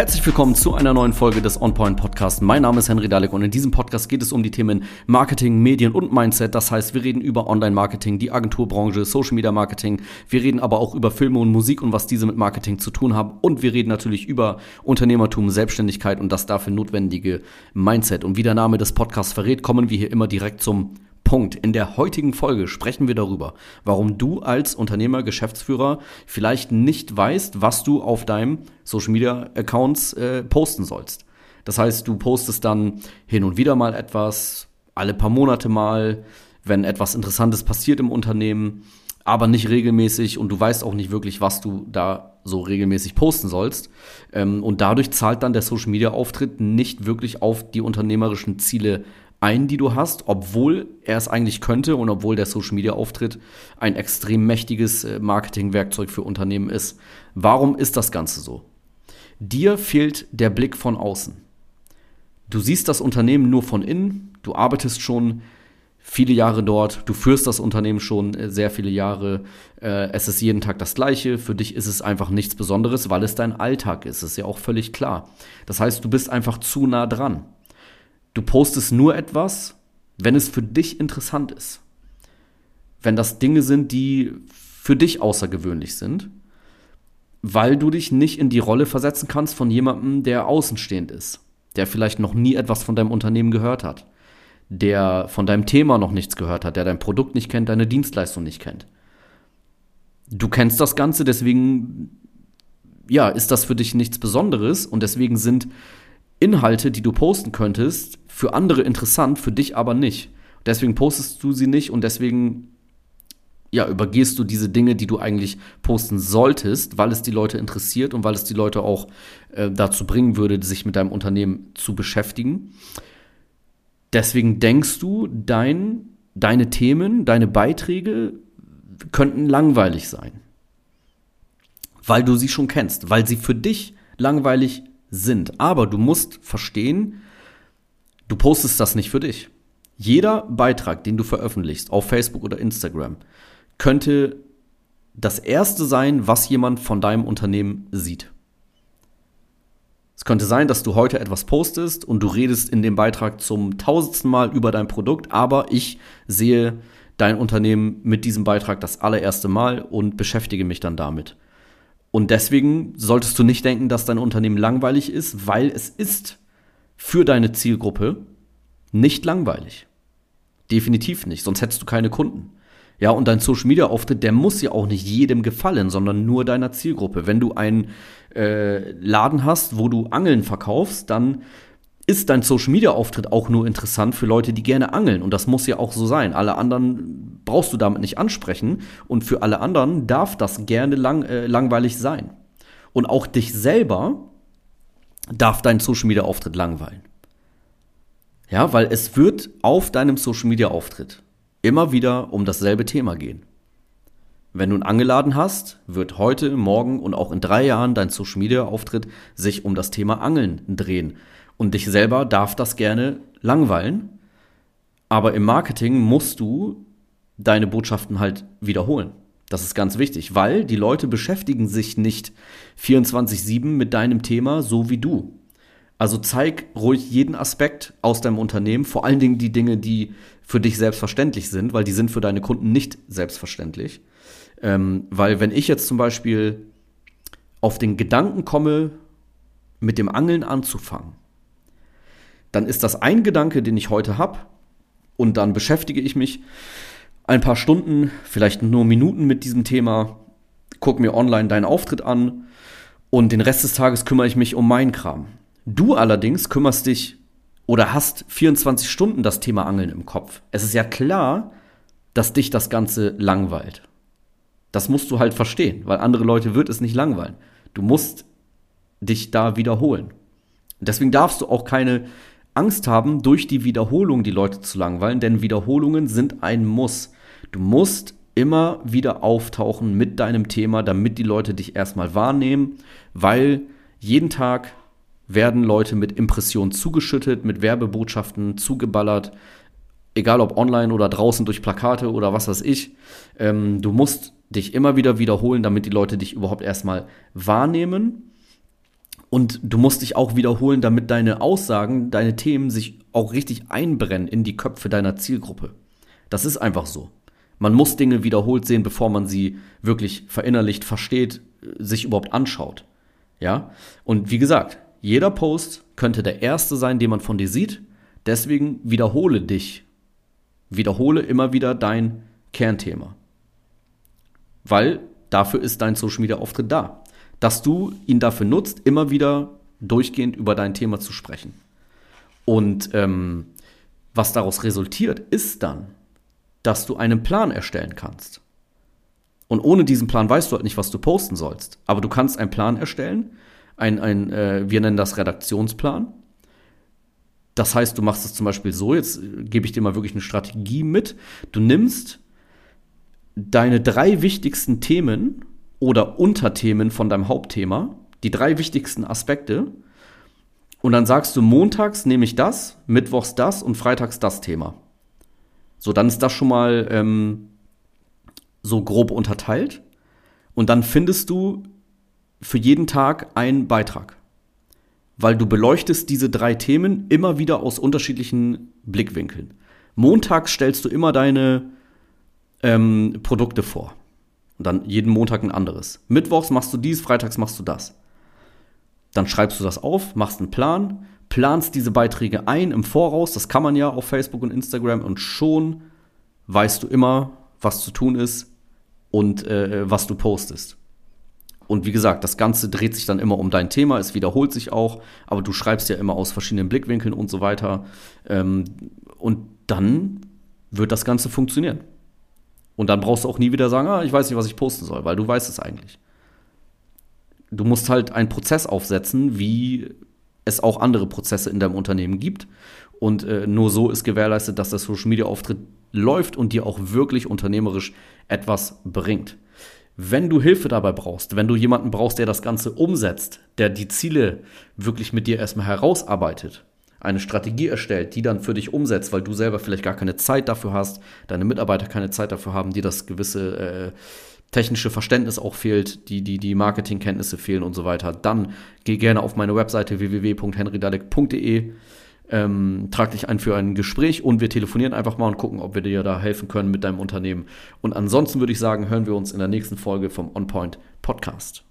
Herzlich willkommen zu einer neuen Folge des OnPoint Podcasts. Mein Name ist Henry Dalek und in diesem Podcast geht es um die Themen Marketing, Medien und Mindset. Das heißt, wir reden über Online-Marketing, die Agenturbranche, Social Media Marketing. Wir reden aber auch über Filme und Musik und was diese mit Marketing zu tun haben. Und wir reden natürlich über Unternehmertum, Selbstständigkeit und das dafür notwendige Mindset. Und wie der Name des Podcasts verrät, kommen wir hier immer direkt zum Punkt. In der heutigen Folge sprechen wir darüber, warum du als Unternehmer, Geschäftsführer vielleicht nicht weißt, was du auf deinem Social Media Accounts äh, posten sollst. Das heißt, du postest dann hin und wieder mal etwas, alle paar Monate mal, wenn etwas Interessantes passiert im Unternehmen, aber nicht regelmäßig und du weißt auch nicht wirklich, was du da so regelmäßig posten sollst. Ähm, und dadurch zahlt dann der Social Media Auftritt nicht wirklich auf die unternehmerischen Ziele ein, die du hast, obwohl er es eigentlich könnte und obwohl der Social Media Auftritt ein extrem mächtiges äh, Marketingwerkzeug für Unternehmen ist. Warum ist das Ganze so? Dir fehlt der Blick von außen. Du siehst das Unternehmen nur von innen, du arbeitest schon viele Jahre dort, du führst das Unternehmen schon äh, sehr viele Jahre, äh, es ist jeden Tag das gleiche, für dich ist es einfach nichts Besonderes, weil es dein Alltag ist, ist ja auch völlig klar. Das heißt, du bist einfach zu nah dran. Du postest nur etwas, wenn es für dich interessant ist. Wenn das Dinge sind, die für dich außergewöhnlich sind, weil du dich nicht in die Rolle versetzen kannst von jemandem, der außenstehend ist, der vielleicht noch nie etwas von deinem Unternehmen gehört hat, der von deinem Thema noch nichts gehört hat, der dein Produkt nicht kennt, deine Dienstleistung nicht kennt. Du kennst das Ganze, deswegen ja, ist das für dich nichts Besonderes und deswegen sind Inhalte, die du posten könntest, für andere interessant, für dich aber nicht. Deswegen postest du sie nicht und deswegen ja, übergehst du diese Dinge, die du eigentlich posten solltest, weil es die Leute interessiert und weil es die Leute auch äh, dazu bringen würde, sich mit deinem Unternehmen zu beschäftigen. Deswegen denkst du, dein, deine Themen, deine Beiträge könnten langweilig sein. Weil du sie schon kennst, weil sie für dich langweilig sind. Aber du musst verstehen, du postest das nicht für dich. Jeder Beitrag, den du veröffentlichst auf Facebook oder Instagram, könnte das erste sein, was jemand von deinem Unternehmen sieht. Es könnte sein, dass du heute etwas postest und du redest in dem Beitrag zum tausendsten Mal über dein Produkt, aber ich sehe dein Unternehmen mit diesem Beitrag das allererste Mal und beschäftige mich dann damit. Und deswegen solltest du nicht denken, dass dein Unternehmen langweilig ist, weil es ist für deine Zielgruppe nicht langweilig. Definitiv nicht, sonst hättest du keine Kunden. Ja, und dein Social Media Auftritt, der muss ja auch nicht jedem gefallen, sondern nur deiner Zielgruppe. Wenn du einen äh, Laden hast, wo du Angeln verkaufst, dann ist dein Social Media Auftritt auch nur interessant für Leute, die gerne angeln. Und das muss ja auch so sein. Alle anderen brauchst du damit nicht ansprechen. Und für alle anderen darf das gerne lang, äh, langweilig sein. Und auch dich selber darf dein Social Media Auftritt langweilen. Ja, weil es wird auf deinem Social Media Auftritt immer wieder um dasselbe Thema gehen. Wenn du einen Angeladen hast, wird heute, morgen und auch in drei Jahren dein Social Media Auftritt sich um das Thema Angeln drehen. Und dich selber darf das gerne langweilen. Aber im Marketing musst du deine Botschaften halt wiederholen. Das ist ganz wichtig, weil die Leute beschäftigen sich nicht 24-7 mit deinem Thema so wie du. Also zeig ruhig jeden Aspekt aus deinem Unternehmen, vor allen Dingen die Dinge, die für dich selbstverständlich sind, weil die sind für deine Kunden nicht selbstverständlich. Ähm, weil wenn ich jetzt zum Beispiel auf den Gedanken komme, mit dem Angeln anzufangen, dann ist das ein Gedanke, den ich heute habe und dann beschäftige ich mich ein paar Stunden, vielleicht nur Minuten mit diesem Thema, gucke mir online deinen Auftritt an und den Rest des Tages kümmere ich mich um meinen Kram. Du allerdings kümmerst dich oder hast 24 Stunden das Thema Angeln im Kopf. Es ist ja klar, dass dich das Ganze langweilt. Das musst du halt verstehen, weil andere Leute wird es nicht langweilen. Du musst dich da wiederholen. Deswegen darfst du auch keine Angst haben, durch die Wiederholung die Leute zu langweilen, denn Wiederholungen sind ein Muss. Du musst immer wieder auftauchen mit deinem Thema, damit die Leute dich erstmal wahrnehmen, weil jeden Tag werden Leute mit Impressionen zugeschüttet, mit Werbebotschaften zugeballert, egal ob online oder draußen durch Plakate oder was weiß ich. Ähm, du musst dich immer wieder wiederholen, damit die Leute dich überhaupt erstmal wahrnehmen Und du musst dich auch wiederholen, damit deine Aussagen, deine Themen sich auch richtig einbrennen in die Köpfe deiner Zielgruppe. Das ist einfach so. Man muss Dinge wiederholt sehen, bevor man sie wirklich verinnerlicht, versteht, sich überhaupt anschaut. Ja? Und wie gesagt, jeder Post könnte der erste sein, den man von dir sieht. Deswegen wiederhole dich. Wiederhole immer wieder dein Kernthema. Weil dafür ist dein Social Media Auftritt da. Dass du ihn dafür nutzt, immer wieder durchgehend über dein Thema zu sprechen. Und ähm, was daraus resultiert, ist dann, dass du einen Plan erstellen kannst. Und ohne diesen Plan weißt du halt nicht, was du posten sollst. Aber du kannst einen Plan erstellen, ein, ein äh, wir nennen das Redaktionsplan. Das heißt, du machst es zum Beispiel so, jetzt gebe ich dir mal wirklich eine Strategie mit. Du nimmst deine drei wichtigsten Themen oder Unterthemen von deinem Hauptthema, die drei wichtigsten Aspekte, und dann sagst du, montags nehme ich das, mittwochs das und freitags das Thema. So, dann ist das schon mal ähm, so grob unterteilt. Und dann findest du für jeden Tag einen Beitrag. Weil du beleuchtest diese drei Themen immer wieder aus unterschiedlichen Blickwinkeln. Montags stellst du immer deine ähm, Produkte vor. Und dann jeden Montag ein anderes. Mittwochs machst du dies, freitags machst du das. Dann schreibst du das auf, machst einen Plan planst diese Beiträge ein im Voraus, das kann man ja auf Facebook und Instagram und schon weißt du immer, was zu tun ist und äh, was du postest. Und wie gesagt, das Ganze dreht sich dann immer um dein Thema, es wiederholt sich auch, aber du schreibst ja immer aus verschiedenen Blickwinkeln und so weiter. Ähm, und dann wird das Ganze funktionieren. Und dann brauchst du auch nie wieder sagen, ah, ich weiß nicht, was ich posten soll, weil du weißt es eigentlich. Du musst halt einen Prozess aufsetzen, wie es auch andere Prozesse in deinem Unternehmen gibt. Und äh, nur so ist gewährleistet, dass der Social Media Auftritt läuft und dir auch wirklich unternehmerisch etwas bringt. Wenn du Hilfe dabei brauchst, wenn du jemanden brauchst, der das Ganze umsetzt, der die Ziele wirklich mit dir erstmal herausarbeitet, eine Strategie erstellt, die dann für dich umsetzt, weil du selber vielleicht gar keine Zeit dafür hast, deine Mitarbeiter keine Zeit dafür haben, dir das gewisse äh, technische Verständnis auch fehlt, die, die, die Marketingkenntnisse fehlen und so weiter, dann geh gerne auf meine Webseite www.henrydalek.de, ähm, trag dich ein für ein Gespräch und wir telefonieren einfach mal und gucken, ob wir dir da helfen können mit deinem Unternehmen. Und ansonsten würde ich sagen, hören wir uns in der nächsten Folge vom OnPoint Podcast.